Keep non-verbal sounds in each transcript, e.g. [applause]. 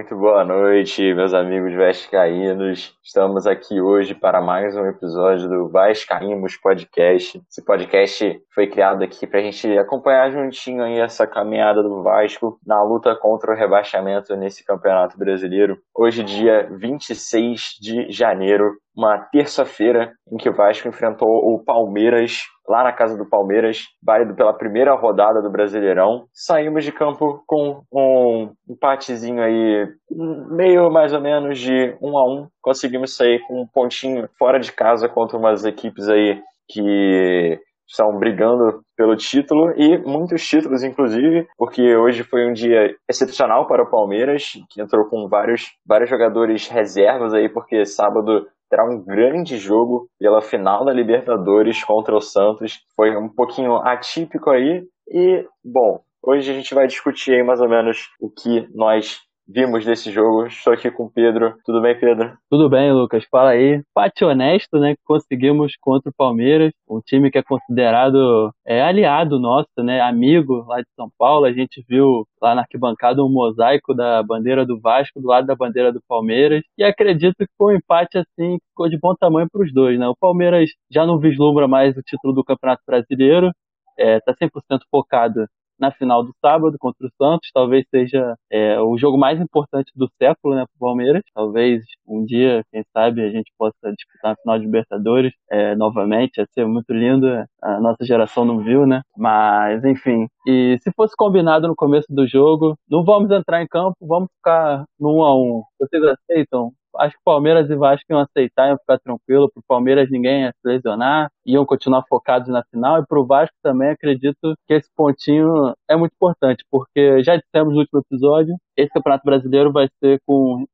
muito boa noite, meus amigos vascaínos. Estamos aqui hoje para mais um episódio do Vascaímos Podcast. Esse podcast foi criado aqui para a gente acompanhar juntinho aí essa caminhada do Vasco na luta contra o rebaixamento nesse Campeonato Brasileiro. Hoje, dia 26 de janeiro, uma terça-feira em que o Vasco enfrentou o Palmeiras lá na casa do Palmeiras, válido pela primeira rodada do Brasileirão. Saímos de campo com um empatezinho aí, meio mais ou menos de um a um. Conseguimos sair com um pontinho fora de casa contra umas equipes aí que estão brigando pelo título e muitos títulos, inclusive, porque hoje foi um dia excepcional para o Palmeiras, que entrou com vários, vários jogadores reservas aí, porque sábado terá um grande jogo pela final da Libertadores contra o Santos. Foi um pouquinho atípico aí. E, bom, hoje a gente vai discutir aí mais ou menos o que nós vimos desse jogo. Estou aqui com o Pedro. Tudo bem, Pedro? Tudo bem, Lucas. Fala aí. Pate honesto, né? Que conseguimos contra o Palmeiras, um time que é considerado é, aliado nosso, né? Amigo lá de São Paulo. A gente viu lá na arquibancada um mosaico da bandeira do Vasco do lado da bandeira do Palmeiras. E acredito que foi um empate assim que ficou de bom tamanho para os dois, né? O Palmeiras já não vislumbra mais o título do Campeonato Brasileiro. É, 100% focado na final do sábado contra o Santos. Talvez seja é, o jogo mais importante do século, né, para o Palmeiras. Talvez um dia, quem sabe, a gente possa disputar a final de Libertadores é, novamente. Ia ser muito lindo. A nossa geração não viu, né? Mas, enfim. E se fosse combinado no começo do jogo, não vamos entrar em campo, vamos ficar no 1 a 1 Vocês aceitam acho que Palmeiras e Vasco iam aceitar, iam ficar tranquilo. Pro Palmeiras ninguém ia se lesionar, iam continuar focados na final. E pro Vasco também acredito que esse pontinho é muito importante, porque já dissemos no último episódio, esse Campeonato Brasileiro vai ser com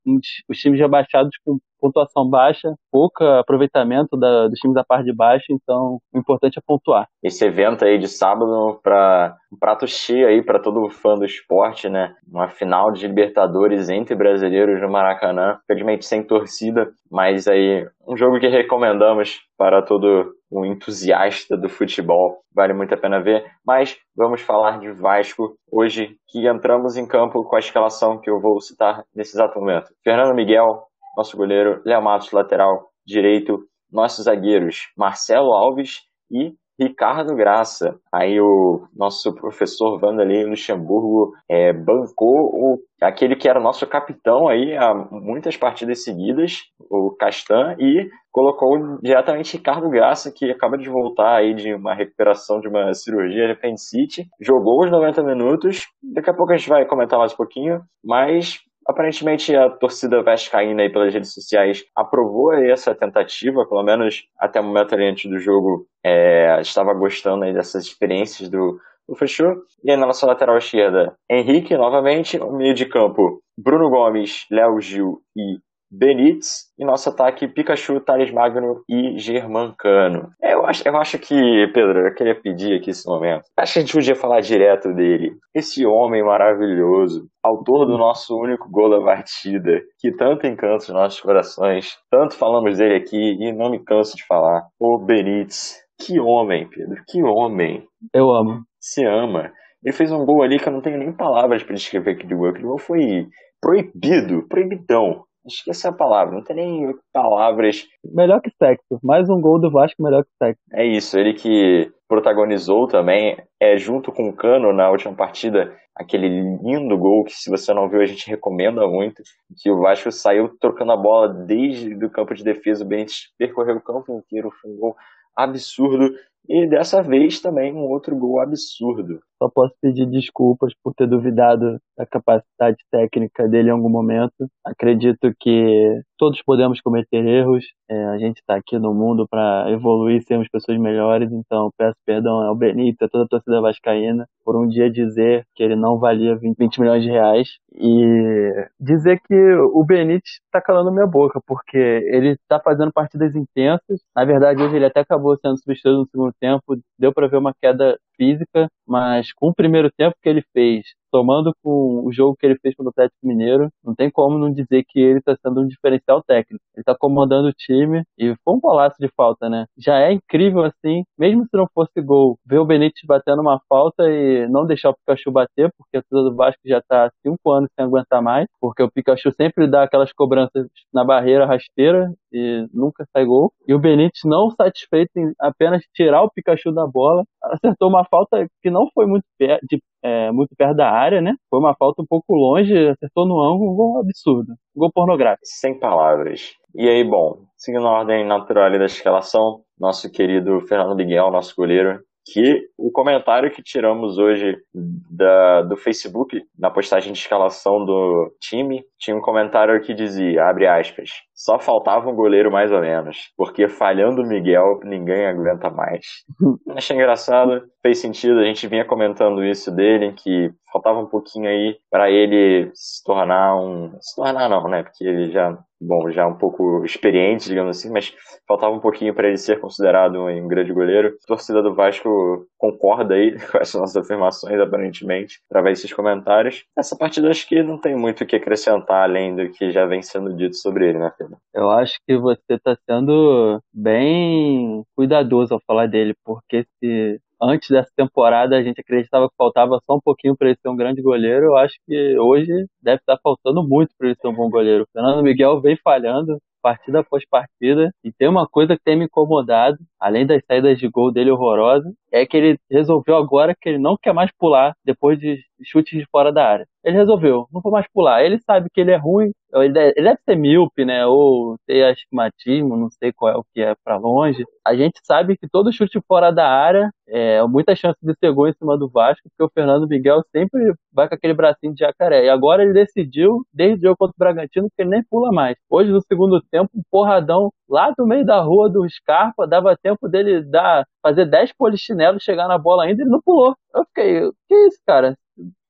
os times rebaixados com pontuação baixa, pouco aproveitamento da, dos times da parte de baixo, então o importante é pontuar. Esse evento aí de sábado para um prato cheio aí para todo fã do esporte, né? Uma final de Libertadores entre brasileiros no Maracanã, infelizmente sem torcida, mas aí um jogo que recomendamos para todo o entusiasta do futebol. Vale muito a pena ver. Mas vamos falar de Vasco hoje, que entramos em campo com a escalação que eu vou citar nesse exato momento. Fernando Miguel, nosso goleiro, Léo Matos, lateral direito, nossos zagueiros, Marcelo Alves e Ricardo Graça. Aí o nosso professor Vanderlei Luxemburgo é, bancou o, aquele que era nosso capitão aí há muitas partidas seguidas, o Castan, e colocou diretamente Ricardo Graça, que acaba de voltar aí de uma recuperação de uma cirurgia de apendicite, jogou os 90 minutos, daqui a pouco a gente vai comentar mais um pouquinho, mas Aparentemente a torcida vascaína aí pelas redes sociais aprovou essa tentativa, pelo menos até o momento antes do jogo é, estava gostando aí dessas experiências do, do Fechou. E aí na nossa lateral esquerda, Henrique novamente, o meio de campo, Bruno Gomes, Léo Gil e Benítez e nosso ataque Pikachu, Thales Magno e Germancano. Eu acho, eu acho que, Pedro, eu queria pedir aqui esse momento. Acho que a gente podia falar direto dele. Esse homem maravilhoso, autor do nosso único gol da partida, que tanto encanta os nossos corações. Tanto falamos dele aqui e não me canso de falar. O Benítez. Que homem, Pedro, que homem. Eu amo. Se ama. Ele fez um gol ali que eu não tenho nem palavras para descrever aquele gol. Aquele gol foi proibido, proibidão. Esqueci a palavra, não tem nem palavras. Melhor que sexo. Mais um gol do Vasco, melhor que sexo. É isso, ele que protagonizou também, é junto com o Cano na última partida, aquele lindo gol que se você não viu a gente recomenda muito, que o Vasco saiu trocando a bola desde o campo de defesa, o Benítez percorreu o campo inteiro, foi um gol absurdo, e dessa vez também um outro gol absurdo. Só posso pedir desculpas por ter duvidado da capacidade técnica dele em algum momento. Acredito que todos podemos cometer erros. É, a gente está aqui no mundo para evoluir, sermos pessoas melhores. Então, peço perdão ao Benito, a toda a torcida vascaína, por um dia dizer que ele não valia 20, 20 milhões de reais e dizer que o Benítez está calando minha boca, porque ele está fazendo partidas intensas. Na verdade, hoje ele até acabou sendo substituído no segundo tempo. Deu para ver uma queda física, mas com o primeiro tempo que ele fez, tomando com o jogo que ele fez contra o Atlético Mineiro, não tem como não dizer que ele está sendo um diferencial técnico. Ele está comandando o time e foi um golaço de falta, né? Já é incrível assim, mesmo se não fosse gol, ver o Benítez batendo uma falta e não deixar o Pikachu bater, porque a torcida do Vasco já está há cinco anos sem aguentar mais, porque o Pikachu sempre dá aquelas cobranças na barreira rasteira e nunca sai gol. E o Benítez não satisfeito em apenas tirar o Pikachu da bola, acertou uma falta que não foi muito de é, muito perto da área, né? Foi uma falta um pouco longe, acertou no ângulo, um gol absurdo. Um gol pornográfico. Sem palavras. E aí, bom, seguindo a ordem natural da escalação, nosso querido Fernando Miguel, nosso goleiro, que o comentário que tiramos hoje da, do Facebook, na postagem de escalação do time, tinha um comentário que dizia, abre aspas, só faltava um goleiro mais ou menos, porque falhando o Miguel, ninguém aguenta mais. [laughs] Achei engraçado, fez sentido, a gente vinha comentando isso dele, que faltava um pouquinho aí para ele se tornar um... se tornar não, né, porque ele já bom, já um pouco experiente, digamos assim, mas faltava um pouquinho para ele ser considerado um grande goleiro. A torcida do Vasco concorda aí [laughs] com essas nossas afirmações, aparentemente, através desses comentários. Essa partida acho que não tem muito o que acrescentar além do que já vem sendo dito sobre ele, né? Eu acho que você está sendo bem cuidadoso ao falar dele, porque se antes dessa temporada a gente acreditava que faltava só um pouquinho para ele ser um grande goleiro. Eu acho que hoje deve estar faltando muito para ele ser um bom goleiro. O Fernando Miguel vem falhando partida após partida. E tem uma coisa que tem me incomodado, além das saídas de gol dele horrorosas, é que ele resolveu agora que ele não quer mais pular depois de chutes de fora da área. Ele resolveu, não vou mais pular. Ele sabe que ele é ruim, ele deve, ser míope, né? Ou ter astigmatismo, não sei qual é o que é para longe. A gente sabe que todo chute fora da área é muita chance de ser gol em cima do Vasco, porque o Fernando Miguel sempre vai com aquele bracinho de jacaré. E agora ele decidiu, desde o jogo contra o Bragantino, que ele nem pula mais. Hoje, no segundo tempo, um porradão lá do meio da rua do Scarpa, dava tempo dele dar, fazer 10 polichinelos, chegar na bola ainda, ele não pulou. Eu fiquei, que isso, cara?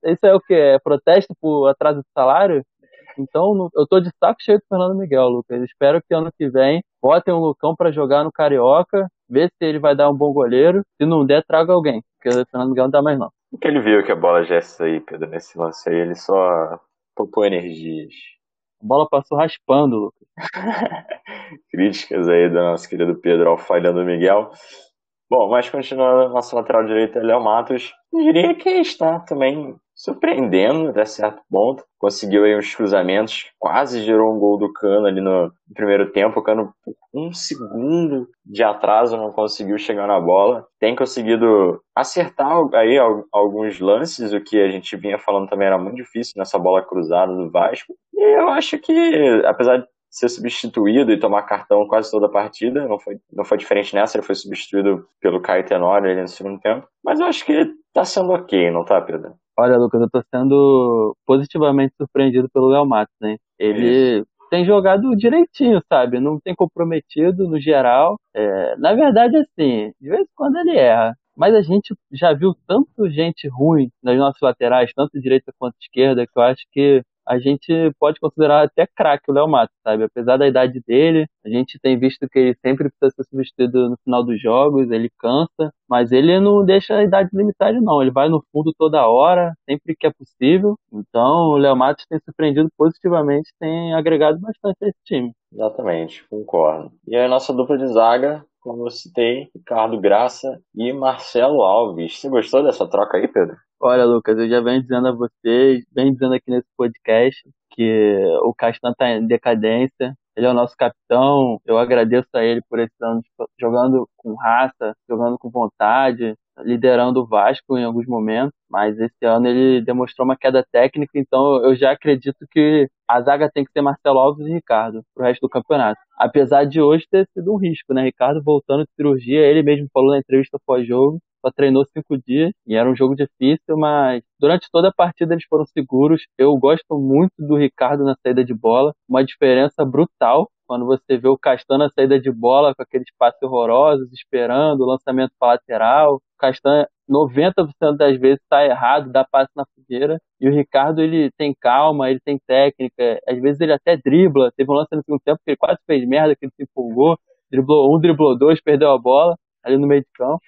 Isso é o que? É protesto por atraso de salário? Então, eu tô de saco cheio do Fernando Miguel, Lucas. Espero que ano que vem botem um Lucão para jogar no Carioca, ver se ele vai dar um bom goleiro. Se não der, traga alguém, porque o Fernando Miguel não dá mais não. O que ele viu que a bola já é aí, Pedro, nesse lance aí, ele só poupou energias. A bola passou raspando, Lucas. [laughs] Críticas aí do nosso querido Pedro ao falhando Miguel. Bom, mas continuando, nosso lateral direito é Léo Matos. Eu diria que está também surpreendendo até certo ponto. Conseguiu aí uns cruzamentos, quase gerou um gol do Cano ali no primeiro tempo. O Cano, um segundo de atraso, não conseguiu chegar na bola. Tem conseguido acertar aí alguns lances, o que a gente vinha falando também era muito difícil nessa bola cruzada do Vasco. E eu acho que, apesar de ser substituído e tomar cartão quase toda a partida. Não foi, não foi diferente nessa, ele foi substituído pelo Caio Tenório ali no segundo tempo. Mas eu acho que tá sendo ok, não tá, Pedro? Olha, Lucas, eu tô sendo positivamente surpreendido pelo Léo Matos, né? Ele Isso. tem jogado direitinho, sabe? Não tem comprometido no geral. É, na verdade, assim, de vez em quando ele erra. Mas a gente já viu tanto gente ruim nas nossas laterais, tanto direita quanto esquerda, que eu acho que a gente pode considerar até craque o Léo Matos, sabe? Apesar da idade dele, a gente tem visto que ele sempre precisa ser substituído no final dos jogos, ele cansa, mas ele não deixa a idade limitada, não. Ele vai no fundo toda hora, sempre que é possível. Então, o Léo Matos tem surpreendido positivamente, tem agregado bastante a esse time. Exatamente, concordo. E a nossa dupla de zaga, como eu citei, Ricardo Graça e Marcelo Alves. Você gostou dessa troca aí, Pedro? Olha, Lucas, eu já venho dizendo a vocês, venho dizendo aqui nesse podcast, que o Castan está em decadência. Ele é o nosso capitão. Eu agradeço a ele por esses anos jogando com raça, jogando com vontade, liderando o Vasco em alguns momentos. Mas esse ano ele demonstrou uma queda técnica, então eu já acredito que a zaga tem que ser Marcelo Alves e Ricardo pro resto do campeonato. Apesar de hoje ter sido um risco, né? Ricardo voltando de cirurgia, ele mesmo falou na entrevista pós-jogo só treinou cinco dias e era um jogo difícil, mas durante toda a partida eles foram seguros. Eu gosto muito do Ricardo na saída de bola, uma diferença brutal quando você vê o Castan na saída de bola com aqueles passes horrorosos, esperando o lançamento para lateral. O Castan 90% das vezes está errado, dá passe na fogueira. E o Ricardo, ele tem calma, ele tem técnica. Às vezes ele até dribla. Teve um lance no segundo tempo que ele quase fez merda, que ele se empolgou. Driblou um, driblou dois, perdeu a bola ali no meio de campo.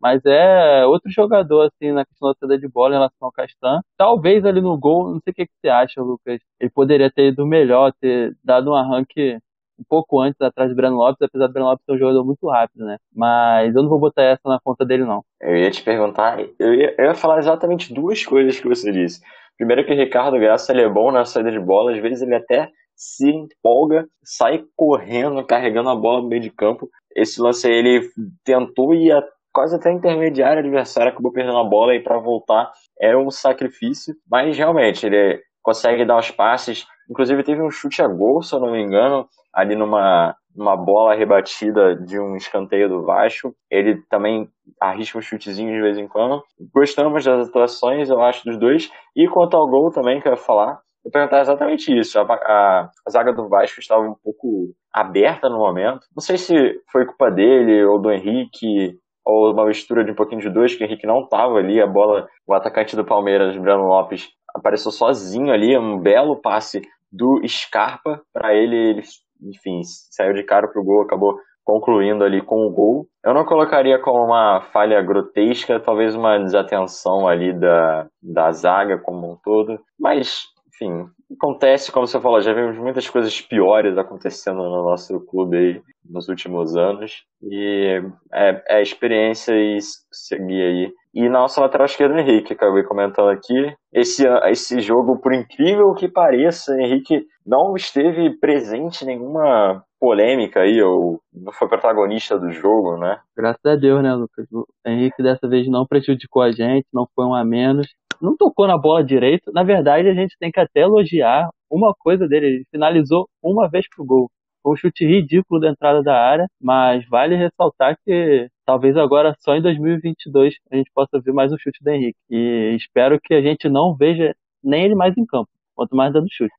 Mas é outro jogador, assim, na questão da saída de bola em relação ao Castan. Talvez ali no gol, não sei o que, que você acha, Lucas. Ele poderia ter ido melhor, ter dado um arranque um pouco antes atrás do Breno Lopes, apesar do Breno Lopes ser um jogador muito rápido, né? Mas eu não vou botar essa na conta dele, não. Eu ia te perguntar, eu ia, eu ia falar exatamente duas coisas que você disse. Primeiro que o Ricardo Graça ele é bom na saída de bola, às vezes ele até se empolga, sai correndo, carregando a bola no meio de campo. Esse lance ele tentou ir quase até a intermediária adversária, acabou perdendo a bola e para voltar era um sacrifício, mas realmente ele consegue dar os passes. Inclusive teve um chute a gol, se eu não me engano, ali numa uma bola rebatida de um escanteio do Vasco. Ele também arrisca um chutezinho de vez em quando. Gostamos das atuações, eu acho, dos dois. E quanto ao gol também, que eu ia falar, eu perguntar exatamente isso. A, a, a, zaga do Vasco estava um pouco aberta no momento. Não sei se foi culpa dele ou do Henrique, ou uma mistura de um pouquinho de dois, que o Henrique não estava ali. A bola, o atacante do Palmeiras, Breno Lopes, apareceu sozinho ali. Um belo passe do Scarpa para ele. Ele enfim, saiu de cara pro gol, acabou concluindo ali com o gol. Eu não colocaria como uma falha grotesca, talvez uma desatenção ali da, da zaga como um todo, mas, enfim, acontece, como você falou, já vimos muitas coisas piores acontecendo no nosso clube aí nos últimos anos, e é, é experiência e seguir aí e na nossa lateral esquerda, Henrique, que eu acabei comentando aqui. Esse, esse jogo, por incrível que pareça, Henrique não esteve presente nenhuma polêmica aí, ou não foi protagonista do jogo, né? Graças a Deus, né, Lucas? O Henrique dessa vez não prejudicou a gente, não foi um a menos. Não tocou na bola direito. Na verdade, a gente tem que até elogiar uma coisa dele. Ele finalizou uma vez pro gol. Foi um chute ridículo da entrada da área, mas vale ressaltar que talvez agora só em 2022 a gente possa ver mais um chute do Henrique. E espero que a gente não veja nem ele mais em campo, quanto mais dando chute.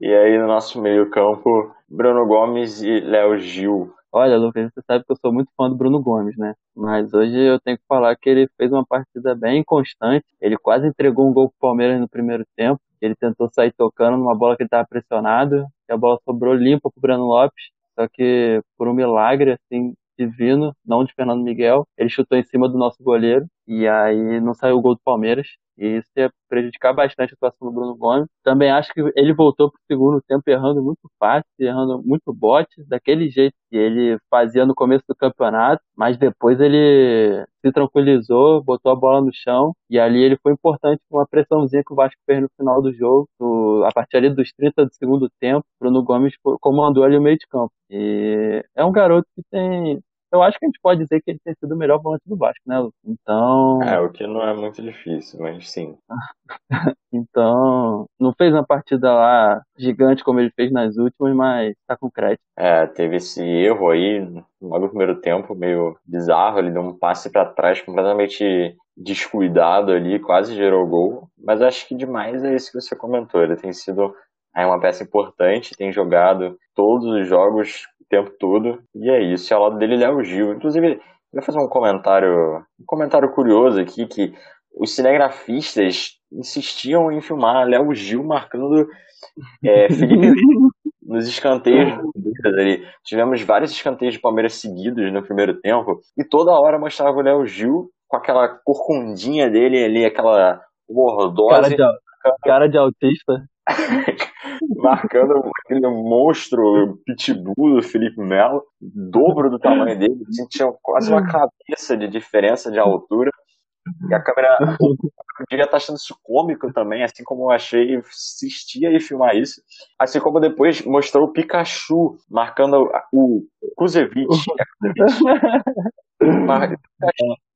E aí no nosso meio-campo, Bruno Gomes e Léo Gil. Olha, Lucas, você sabe que eu sou muito fã do Bruno Gomes, né? Mas hoje eu tenho que falar que ele fez uma partida bem constante. Ele quase entregou um gol pro Palmeiras no primeiro tempo. Ele tentou sair tocando numa bola que ele estava pressionado, a bola sobrou limpa pro Breno Lopes. Só que, por um milagre, assim, divino, não de Fernando Miguel, ele chutou em cima do nosso goleiro, e aí não saiu o gol do Palmeiras. E isso ia prejudicar bastante a atuação do Bruno Gomes. Também acho que ele voltou para o segundo tempo errando muito fácil, errando muito bote, daquele jeito que ele fazia no começo do campeonato, mas depois ele se tranquilizou, botou a bola no chão e ali ele foi importante com uma pressãozinha que o Vasco fez no final do jogo. A partir ali dos 30 do segundo tempo, Bruno Gomes comandou ali o meio de campo. E é um garoto que tem eu acho que a gente pode dizer que ele tem sido o melhor volante do Vasco, né, Lu? Então. É, o que não é muito difícil, mas sim. [laughs] então, não fez uma partida lá gigante como ele fez nas últimas, mas tá com crédito. É, teve esse erro aí no primeiro tempo, meio bizarro. Ele deu um passe para trás completamente descuidado ali, quase gerou gol. Mas acho que demais é isso que você comentou. Ele tem sido é uma peça importante, tem jogado todos os jogos tempo todo. E é isso. E ao lado dele, Léo Gil. Inclusive, eu vou fazer um comentário, um comentário curioso aqui, que os cinegrafistas insistiam em filmar Léo Gil marcando é, [laughs] Felipe nos escanteios ali. Tivemos vários escanteios de Palmeiras seguidos no primeiro tempo, e toda hora mostrava o Léo Gil com aquela corcundinha dele ali, aquela gordose. Cara de, cara de autista. [laughs] marcando aquele monstro pitbull do Felipe Melo, dobro do tamanho dele, assim, tinha quase uma cabeça de diferença de altura. E a câmera devia estar achando isso cômico também, assim como eu achei insistia em filmar isso. Assim como depois mostrou o Pikachu marcando o Kuzevic. com [laughs]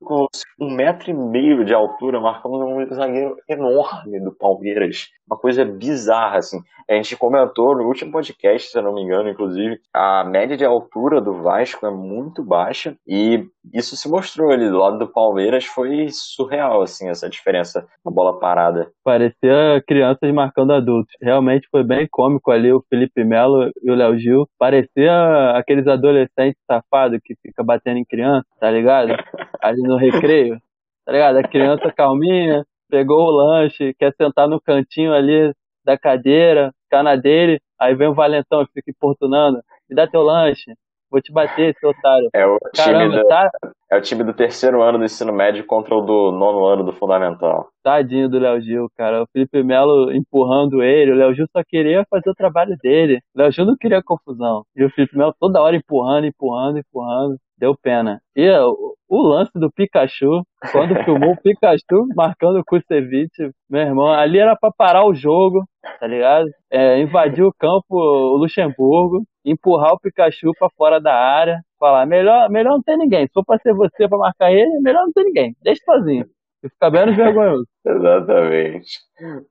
um metro e meio de altura, marcando um zagueiro enorme do Palmeiras. Uma coisa bizarra, assim. A gente comentou no último podcast, se eu não me engano, inclusive, a média de altura do Vasco é muito baixa e isso se mostrou ali do lado do Palmeiras, foi surreal, assim, essa diferença na bola parada. Parecia crianças marcando adultos. Realmente foi bem cômico ali o Felipe Melo e o Léo Gil. Parecia aqueles adolescentes safados que fica batendo em criança tá ligado? Ali no recreio, tá ligado? A criança calminha, pegou o lanche, quer sentar no cantinho ali da cadeira, ficar na dele, aí vem o valentão e fica importunando, me dá teu lanche, vou te bater, seu otário. É o Caramba, time do, tá, é o time do terceiro ano do ensino médio contra o do nono ano do fundamental. tadinho do Léo Gil, cara. O Felipe Melo empurrando ele, o Léo Gil só queria fazer o trabalho dele. O Léo Gil não queria confusão. E o Felipe Melo toda hora empurrando, empurrando, empurrando. Deu pena. E o, o lance do Pikachu, quando [laughs] filmou o Pikachu marcando o Kusevich, meu irmão, ali era pra parar o jogo, tá ligado? É, invadir o campo, o Luxemburgo, empurrar o Pikachu pra fora da área, falar, melhor, melhor não ter ninguém. Se for pra ser você pra marcar ele, melhor não ter ninguém. Deixa sozinho. E fica menos [laughs] vergonhoso. Exatamente.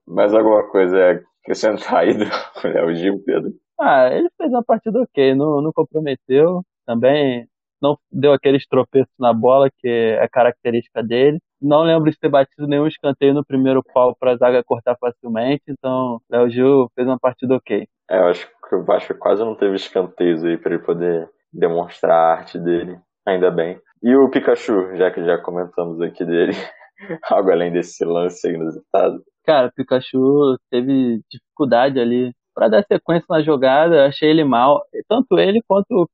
Mais alguma coisa acrescentar aí do [laughs] Léo Gil, Pedro? Ah, ele fez uma partida ok, não, não comprometeu. Também não deu aqueles tropeços na bola, que é característica dele. Não lembro de ter batido nenhum escanteio no primeiro pau para a zaga cortar facilmente, então Léo Gil fez uma partida ok. É, eu acho que o Vasco quase não teve escanteios aí para ele poder demonstrar a arte dele, ainda bem. E o Pikachu, já que já comentamos aqui dele, [laughs] algo além desse lance inusitado. Cara, o Pikachu teve dificuldade ali para dar sequência na jogada, achei ele mal, tanto ele quanto o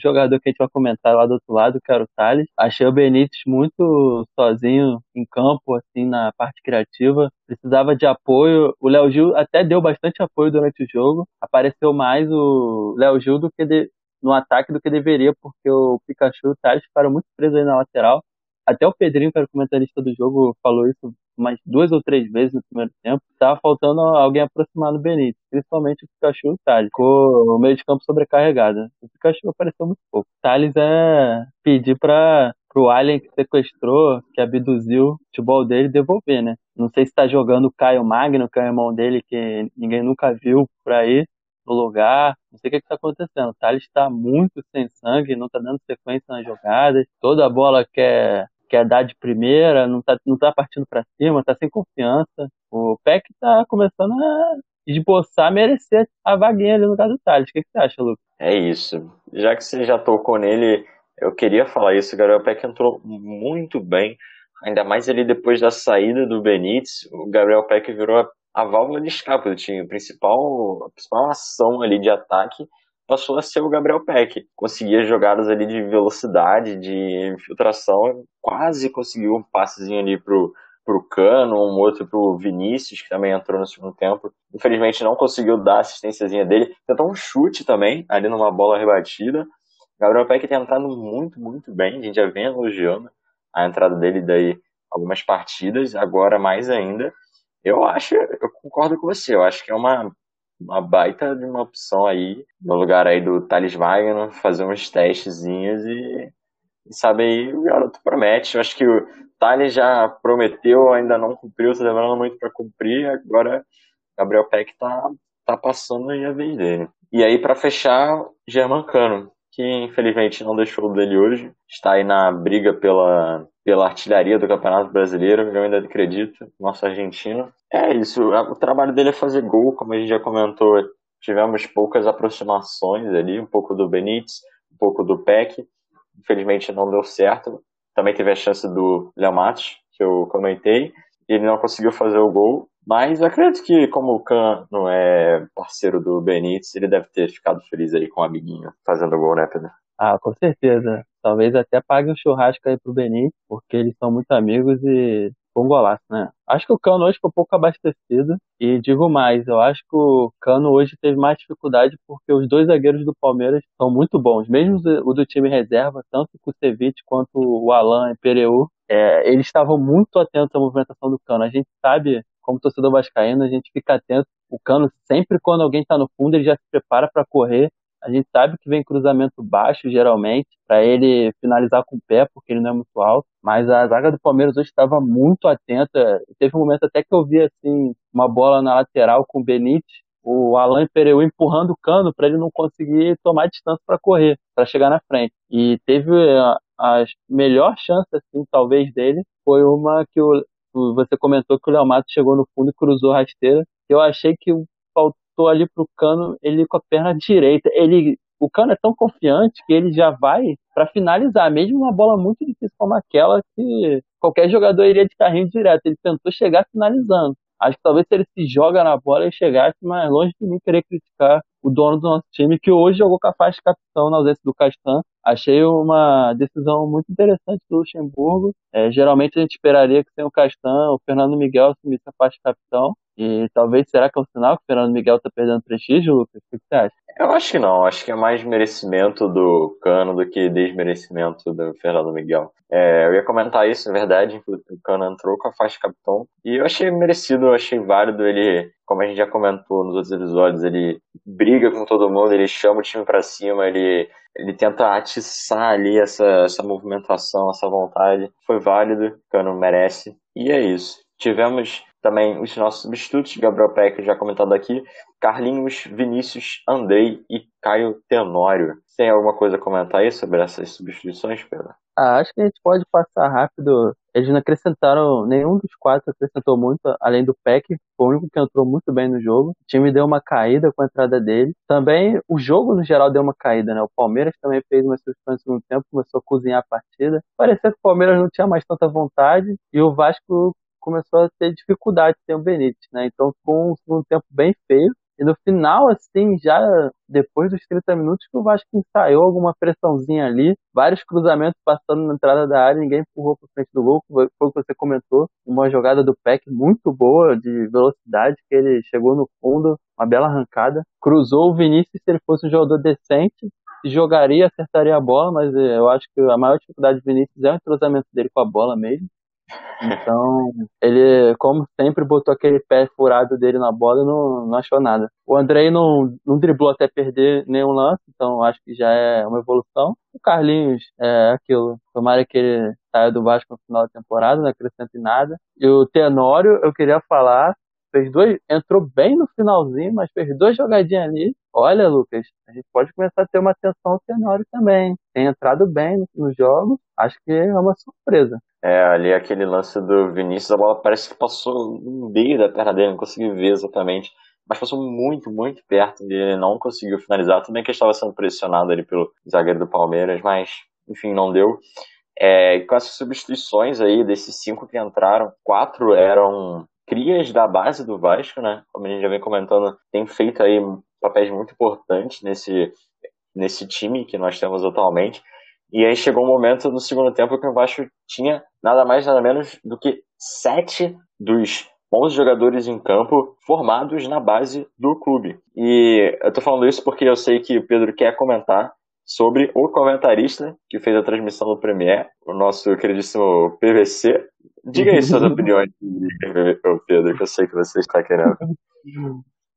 jogador que a gente vai comentar lá do outro lado, que era o Thales. Achei o Benítez muito sozinho em campo, assim, na parte criativa. Precisava de apoio. O Léo Gil até deu bastante apoio durante o jogo. Apareceu mais o Léo Gil do que de, no ataque do que deveria, porque o Pikachu e o Thales ficaram muito presos aí na lateral. Até o Pedrinho, que era o comentarista do jogo, falou isso umas duas ou três vezes no primeiro tempo. Tava faltando alguém aproximar do Benítez, principalmente o Pikachu e o Thales. Ficou o meio de campo sobrecarregado. O Pikachu apareceu muito pouco. O Thales é pedir para pro Alien que sequestrou, que abduziu o futebol dele, devolver, né? Não sei se tá jogando o Caio Magno, que é o irmão dele, que ninguém nunca viu por aí, no lugar. Não sei o que, está acontecendo. O Thales está muito sem sangue, não está dando sequência nas jogadas. Toda bola quer quer dar de primeira, não tá, não tá partindo para cima, tá sem confiança. O Peck tá começando a esboçar, merecer a vaguinha ali no caso do Thales. O que, que você acha, Lucas? É isso. Já que você já tocou nele, eu queria falar isso. O Gabriel Peck entrou muito bem, ainda mais ali depois da saída do Benítez. O Gabriel Peck virou a, a válvula de escape do time, a principal, a principal ação ali de ataque passou a ser o Gabriel Peck. Conseguia jogadas ali de velocidade, de infiltração, quase conseguiu um passezinho ali pro, pro Cano, um outro pro Vinícius, que também entrou no segundo tempo. Infelizmente não conseguiu dar a assistênciazinha dele. Tentou um chute também, ali numa bola rebatida. Gabriel Peck tem entrado muito, muito bem. A gente já vem elogiando a entrada dele daí algumas partidas, agora mais ainda. Eu acho, eu concordo com você, eu acho que é uma uma baita de uma opção aí, no lugar aí do Thales Wagner, fazer uns testezinhos e, e sabe aí, o garoto promete. Eu acho que o Thales já prometeu, ainda não cumpriu, tá demorando muito para cumprir, agora Gabriel Peck tá, tá passando aí a vez dele. E aí, para fechar, Germancano, que infelizmente não deixou dele hoje, está aí na briga pela, pela artilharia do Campeonato Brasileiro, eu ainda acredito, nosso argentino. É isso, o trabalho dele é fazer gol, como a gente já comentou, tivemos poucas aproximações ali, um pouco do Benítez, um pouco do Peck, infelizmente não deu certo. Também teve a chance do Léo que eu comentei, ele não conseguiu fazer o gol, mas acredito que como o Cano é parceiro do Benítez, ele deve ter ficado feliz aí com o amiguinho fazendo gol, né, Pedro? Ah, com certeza. Talvez até pague um churrasco aí pro Benítez, porque eles são muito amigos e foi um golaço, né? Acho que o Cano hoje foi pouco abastecido. E digo mais, eu acho que o Cano hoje teve mais dificuldade porque os dois zagueiros do Palmeiras são muito bons. Mesmo o do time reserva, tanto o Kusevich quanto o Alan e Pereu, é, eles estavam muito atentos à movimentação do Cano. A gente sabe, como torcedor vascaíno, a gente fica atento. O Cano, sempre quando alguém está no fundo, ele já se prepara para correr a gente sabe que vem cruzamento baixo, geralmente, para ele finalizar com o pé, porque ele não é muito alto. Mas a zaga do Palmeiras hoje estava muito atenta. Teve um momento até que eu vi assim, uma bola na lateral com o Benítez, o Alan Pereu empurrando o cano para ele não conseguir tomar distância para correr, para chegar na frente. E teve a, a melhor chance, assim, talvez, dele, foi uma que o, você comentou que o Léo Mato chegou no fundo e cruzou rasteira. Eu achei que passou ali pro Cano, ele com a perna direita. Ele, o Cano é tão confiante que ele já vai para finalizar, mesmo uma bola muito difícil como aquela que qualquer jogador iria de carrinho direto. Ele tentou chegar finalizando. Acho que talvez se ele se joga na bola e chegasse, mas longe de mim querer criticar o dono do nosso time, que hoje jogou com a faixa de capitão na ausência do Castan. Achei uma decisão muito interessante do Luxemburgo. É, geralmente a gente esperaria que sem o Castan, o Fernando Miguel assumisse a faixa de capitão. E talvez, será que é um sinal que o Fernando Miguel está perdendo prestígio, Lucas? O que você acha? Eu acho que não. Acho que é mais merecimento do Cano do que desmerecimento do Fernando Miguel. É, eu ia comentar isso, na verdade. O Cano entrou com a faixa de capitão. E eu achei merecido, eu achei válido. Ele, como a gente já comentou nos outros episódios, ele briga com todo mundo, ele chama o time para cima, ele, ele tenta atiçar ali essa, essa movimentação, essa vontade. Foi válido, Cano merece. E é isso. Tivemos também os nossos substitutos, Gabriel Peck já comentado aqui, Carlinhos, Vinícius, Andrei e Caio Tenório. Tem alguma coisa a comentar aí sobre essas substituições, Pedro? Ah, acho que a gente pode passar rápido. Eles não acrescentaram, nenhum dos quatro acrescentou muito, além do Peck, foi o único que entrou muito bem no jogo. O time deu uma caída com a entrada dele. Também o jogo no geral deu uma caída, né? O Palmeiras também fez uma substituição no segundo tempo, começou a cozinhar a partida. Parecia que o Palmeiras não tinha mais tanta vontade e o Vasco começou a ter dificuldade sem o Benítez, né? Então ficou um segundo tempo bem feio. E no final, assim, já depois dos 30 minutos, que o Vasco ensaiou alguma pressãozinha ali, vários cruzamentos passando na entrada da área, ninguém empurrou para frente do gol, foi o que você comentou. Uma jogada do Peck muito boa, de velocidade, que ele chegou no fundo, uma bela arrancada. Cruzou o Vinícius, se ele fosse um jogador decente, jogaria, acertaria a bola, mas eh, eu acho que a maior dificuldade do Vinícius é o entrosamento dele com a bola mesmo. Então, ele, como sempre, botou aquele pé furado dele na bola e não, não achou nada. O Andrei não, não driblou até perder nenhum lance, então acho que já é uma evolução. O Carlinhos é aquilo. Tomara que ele saia do Vasco no final da temporada, não acrescente nada. E o Tenório, eu queria falar, fez dois, entrou bem no finalzinho, mas fez duas jogadinhas ali. Olha, Lucas, a gente pode começar a ter uma atenção Tenório também. Tem entrado bem nos jogos, acho que é uma surpresa. É, ali aquele lance do Vinícius, a bola parece que passou no meio da perna dele, não consegui ver exatamente, mas passou muito, muito perto dele, não conseguiu finalizar. Também que estava sendo pressionado ali pelo zagueiro do Palmeiras, mas enfim, não deu. É, com essas substituições aí, desses cinco que entraram, quatro eram crias da base do Vasco, né? Como a gente já vem comentando, tem feito aí papéis muito importantes nesse, nesse time que nós temos atualmente. E aí chegou um momento no segundo tempo que o Vasco tinha nada mais nada menos do que sete dos 11 jogadores em campo formados na base do clube. E eu tô falando isso porque eu sei que o Pedro quer comentar sobre o comentarista que fez a transmissão do Premier, o nosso queridíssimo PVC. Diga aí suas [laughs] opiniões, Pedro, que eu sei que você está querendo.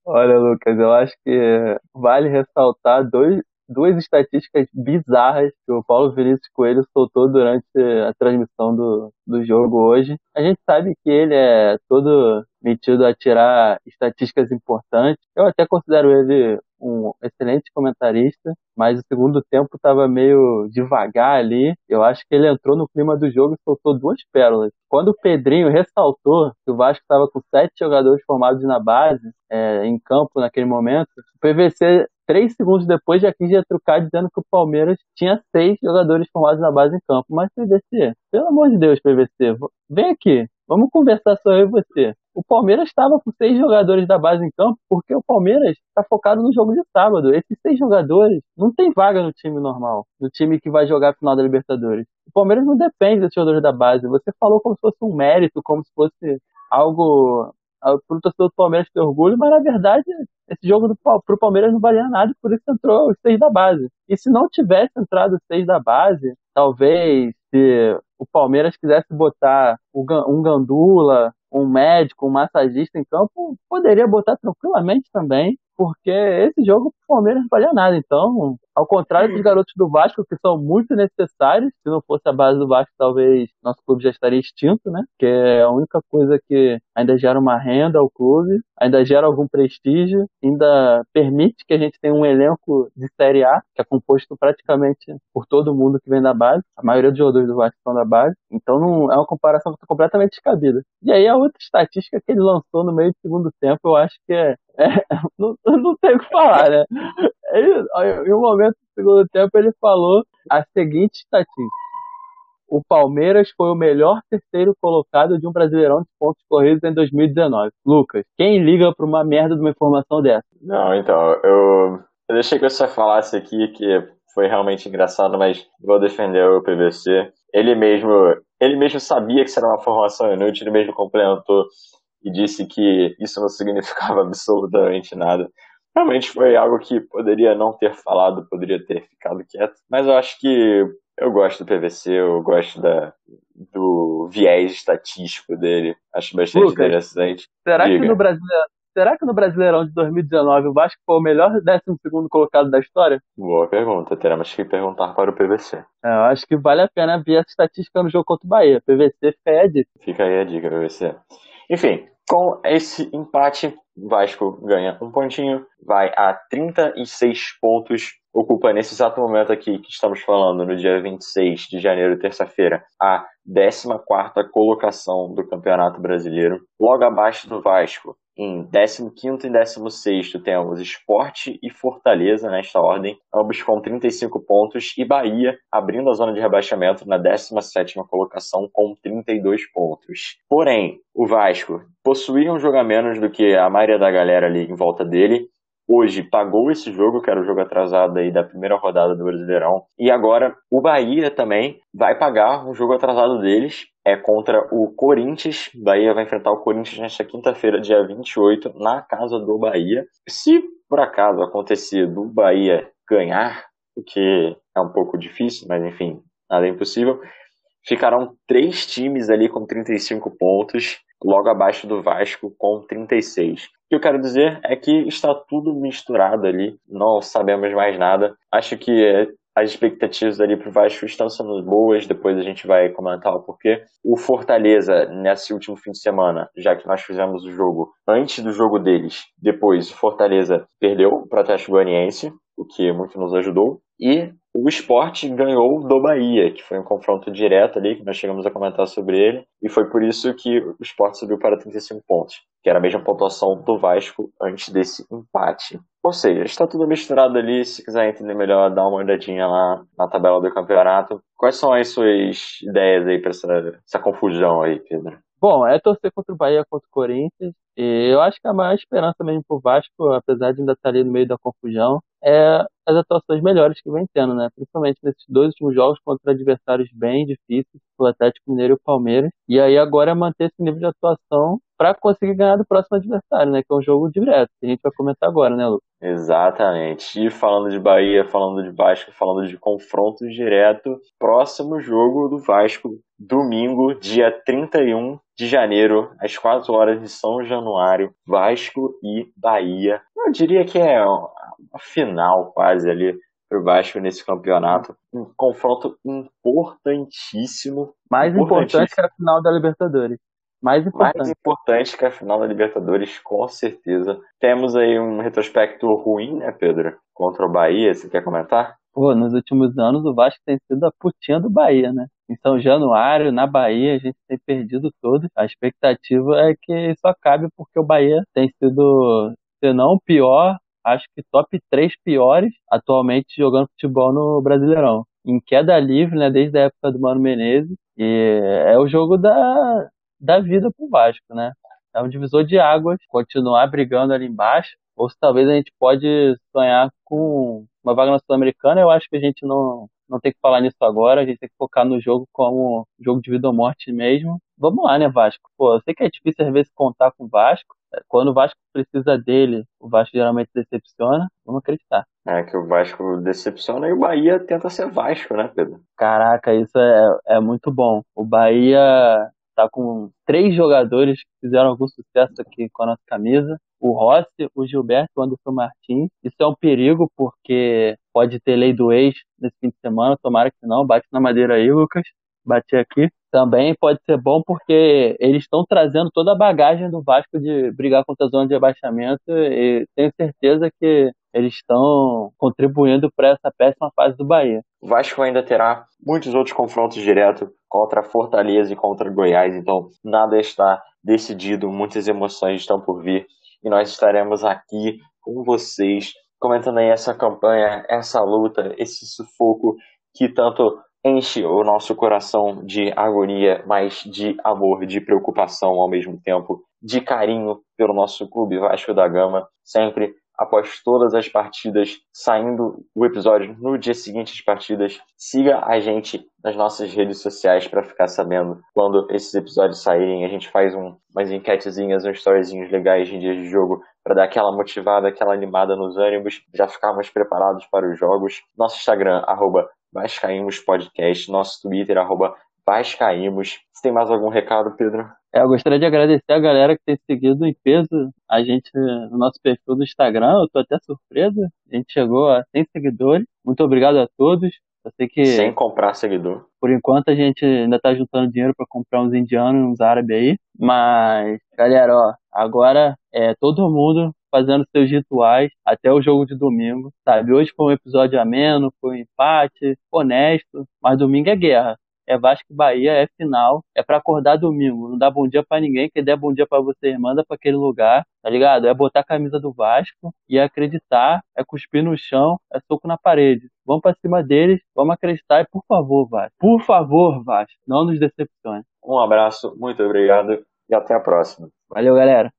Olha, Lucas, eu acho que vale ressaltar dois, duas estatísticas bizarras que o Paulo Vinícius Coelho soltou durante a transmissão do, do jogo hoje. A gente sabe que ele é todo metido a tirar estatísticas importantes. Eu até considero ele um excelente comentarista, mas o segundo tempo estava meio devagar ali. Eu acho que ele entrou no clima do jogo e soltou duas pérolas. Quando o Pedrinho ressaltou que o Vasco estava com sete jogadores formados na base, é, em campo naquele momento, o PVC três segundos depois já quis retrucar dizendo que o Palmeiras tinha seis jogadores formados na base em campo. Mas PVC, pelo amor de Deus, PVC, vem aqui, vamos conversar só eu e você. O Palmeiras estava com seis jogadores da base em campo porque o Palmeiras está focado no jogo de sábado. Esses seis jogadores não tem vaga no time normal, no time que vai jogar a final da Libertadores. O Palmeiras não depende desses jogadores da base. Você falou como se fosse um mérito, como se fosse algo para o torcedor do Palmeiras ter orgulho, mas na verdade esse jogo do, pro Palmeiras não valia nada, por isso entrou os seis da base. E se não tivesse entrado os seis da base, talvez se o Palmeiras quisesse botar um Gandula, um médico, um massagista em campo, poderia botar tranquilamente também, porque esse jogo o Palmeiras não valia nada. Então, ao contrário dos garotos do Vasco, que são muito necessários, se não fosse a base do Vasco, talvez nosso clube já estaria extinto, né? Que é a única coisa que ainda gera uma renda ao clube, ainda gera algum prestígio, ainda permite que a gente tenha um elenco de Série A, que é composto praticamente por todo mundo que vem da base. A maioria dos jogadores do Vasco são da base. Então, não, é uma comparação completamente descabida. E aí, a outra estatística que ele lançou no meio do segundo tempo, eu acho que é. é [laughs] não, não tem o que falar, né? Ele, em um momento do segundo tempo, ele falou a seguinte estatística. O Palmeiras foi o melhor terceiro colocado de um brasileirão de pontos corridos em 2019. Lucas, quem liga para uma merda de uma informação dessa? Não, então, eu, eu deixei que você falasse aqui que foi realmente engraçado, mas vou defender o PVC. Ele mesmo, ele mesmo sabia que isso era uma formação inútil, ele mesmo complementou e disse que isso não [laughs] significava absolutamente nada. Realmente foi algo que poderia não ter falado, poderia ter ficado quieto. Mas eu acho que eu gosto do PVC, eu gosto da, do viés estatístico dele. Acho bastante Lucas, interessante. Será Diga. que no Brasileirão, será que no Brasileirão de 2019 o Vasco foi o melhor 12 colocado da história? Boa pergunta, teremos que perguntar para o PVC. É, eu acho que vale a pena ver essa estatística no jogo contra o Bahia. PVC fica aí a dica. Fica aí a dica, PVC. Enfim, com esse empate, Vasco ganha um pontinho, vai a 36 pontos, ocupa nesse exato momento aqui que estamos falando, no dia 26 de janeiro, terça-feira, a 14ª colocação do Campeonato Brasileiro. Logo abaixo do Vasco, em 15 e 16 temos Esporte e Fortaleza nesta ordem, ambos com 35 pontos, e Bahia abrindo a zona de rebaixamento na 17 colocação com 32 pontos. Porém, o Vasco possuía um jogo a menos do que a maioria da galera ali em volta dele, hoje pagou esse jogo, que era o jogo atrasado aí da primeira rodada do Brasileirão. E agora o Bahia também vai pagar um jogo atrasado deles. É contra o Corinthians. Bahia vai enfrentar o Corinthians nesta quinta-feira, dia 28, na casa do Bahia. Se por acaso acontecer do Bahia ganhar, o que é um pouco difícil, mas enfim, nada é impossível, ficarão três times ali com 35 pontos logo abaixo do Vasco com 36. O que eu quero dizer é que está tudo misturado ali, não sabemos mais nada. Acho que as expectativas ali para o Vasco estão sendo boas, depois a gente vai comentar o porquê. O Fortaleza, nesse último fim de semana, já que nós fizemos o jogo antes do jogo deles, depois o Fortaleza perdeu para o Atlético Goianiense, o que muito nos ajudou. E o esporte ganhou do Bahia, que foi um confronto direto ali, que nós chegamos a comentar sobre ele, e foi por isso que o esporte subiu para 35 pontos, que era a mesma pontuação do Vasco antes desse empate. Ou seja, está tudo misturado ali, se quiser entender melhor, dá uma olhadinha lá na tabela do campeonato. Quais são as suas ideias aí para essa, essa confusão aí, Pedro? Bom, é torcer contra o Bahia, contra o Corinthians. E eu acho que a maior esperança mesmo pro Vasco, apesar de ainda estar ali no meio da confusão, é as atuações melhores que vem tendo, né? Principalmente nesses dois últimos jogos contra adversários bem difíceis, o Atlético Mineiro e o Palmeiras. E aí agora é manter esse nível de atuação para conseguir ganhar do próximo adversário, né? Que é um jogo direto, que a gente vai comentar agora, né, Lucas? Exatamente. E falando de Bahia, falando de Vasco, falando de confronto direto, próximo jogo do Vasco, domingo, dia 31 de janeiro, às 4 horas de São Januário, Vasco e Bahia. Eu diria que é a final quase ali para o Vasco nesse campeonato. Um confronto importantíssimo. Mais importante que a final da Libertadores. Mais importante. Mais importante que a final da Libertadores, com certeza. Temos aí um retrospecto ruim, né, Pedro? Contra o Bahia, você quer comentar? Pô, nos últimos anos o Vasco tem sido a putinha do Bahia, né? Em São Januário, na Bahia, a gente tem perdido todos. A expectativa é que isso acabe porque o Bahia tem sido, se não o pior, acho que top 3 piores atualmente jogando futebol no Brasileirão. Em queda livre, né, desde a época do Mano Menezes. E é o jogo da, da vida pro Vasco, né? É um divisor de águas, continuar brigando ali embaixo, ou se talvez a gente pode sonhar com uma vaga na Sul-Americana, eu acho que a gente não, não tem que falar nisso agora, a gente tem que focar no jogo como jogo de vida ou morte mesmo. Vamos lá, né, Vasco? Pô, eu sei que é difícil às vezes contar com o Vasco, quando o Vasco precisa dele, o Vasco geralmente decepciona. Vamos acreditar. É que o Vasco decepciona e o Bahia tenta ser Vasco, né, Pedro? Caraca, isso é, é muito bom. O Bahia tá com três jogadores que fizeram algum sucesso aqui com a nossa camisa. O Rossi, o Gilberto o Anderson Martins. Isso é um perigo porque pode ter lei do ex nesse fim de semana. Tomara que não. Bate na madeira aí, Lucas. Bati aqui também pode ser bom porque eles estão trazendo toda a bagagem do Vasco de brigar contra a zona de abaixamento e tenho certeza que eles estão contribuindo para essa péssima fase do Bahia. O Vasco ainda terá muitos outros confrontos diretos contra Fortaleza e contra Goiás, então nada está decidido, muitas emoções estão por vir e nós estaremos aqui com vocês comentando aí essa campanha, essa luta, esse sufoco que tanto enche o nosso coração de agonia, mas de amor, de preocupação ao mesmo tempo, de carinho pelo nosso clube Vasco da Gama, sempre após todas as partidas, saindo o episódio no dia seguinte às partidas. Siga a gente nas nossas redes sociais para ficar sabendo quando esses episódios saírem. A gente faz um, umas enquetezinhas, uns storyzinhos legais de dias de jogo para dar aquela motivada, aquela animada nos ânimos, já ficarmos preparados para os jogos. Nosso Instagram, arroba Vascaímos Podcast, nosso Twitter, arroba Vascaímos. Você tem mais algum recado, Pedro? É, eu gostaria de agradecer a galera que tem seguido em peso a gente no nosso perfil do Instagram. Eu tô até surpresa. A gente chegou a 100 seguidores. Muito obrigado a todos. Eu sei que. Sem comprar seguidor. Por enquanto a gente ainda tá juntando dinheiro para comprar uns indianos, uns árabes aí. Mas, galera, ó, agora é todo mundo fazendo seus rituais até o jogo de domingo, sabe? Hoje foi um episódio ameno, foi um empate, honesto, mas domingo é guerra é Vasco e Bahia, é final, é para acordar domingo, não dá bom dia para ninguém, quem der bom dia para você, manda para aquele lugar, tá ligado? É botar a camisa do Vasco e acreditar, é cuspir no chão, é soco na parede. Vamos para cima deles, vamos acreditar e por favor, Vasco, por favor, Vasco, não nos decepcione. Um abraço, muito obrigado e até a próxima. Valeu, galera.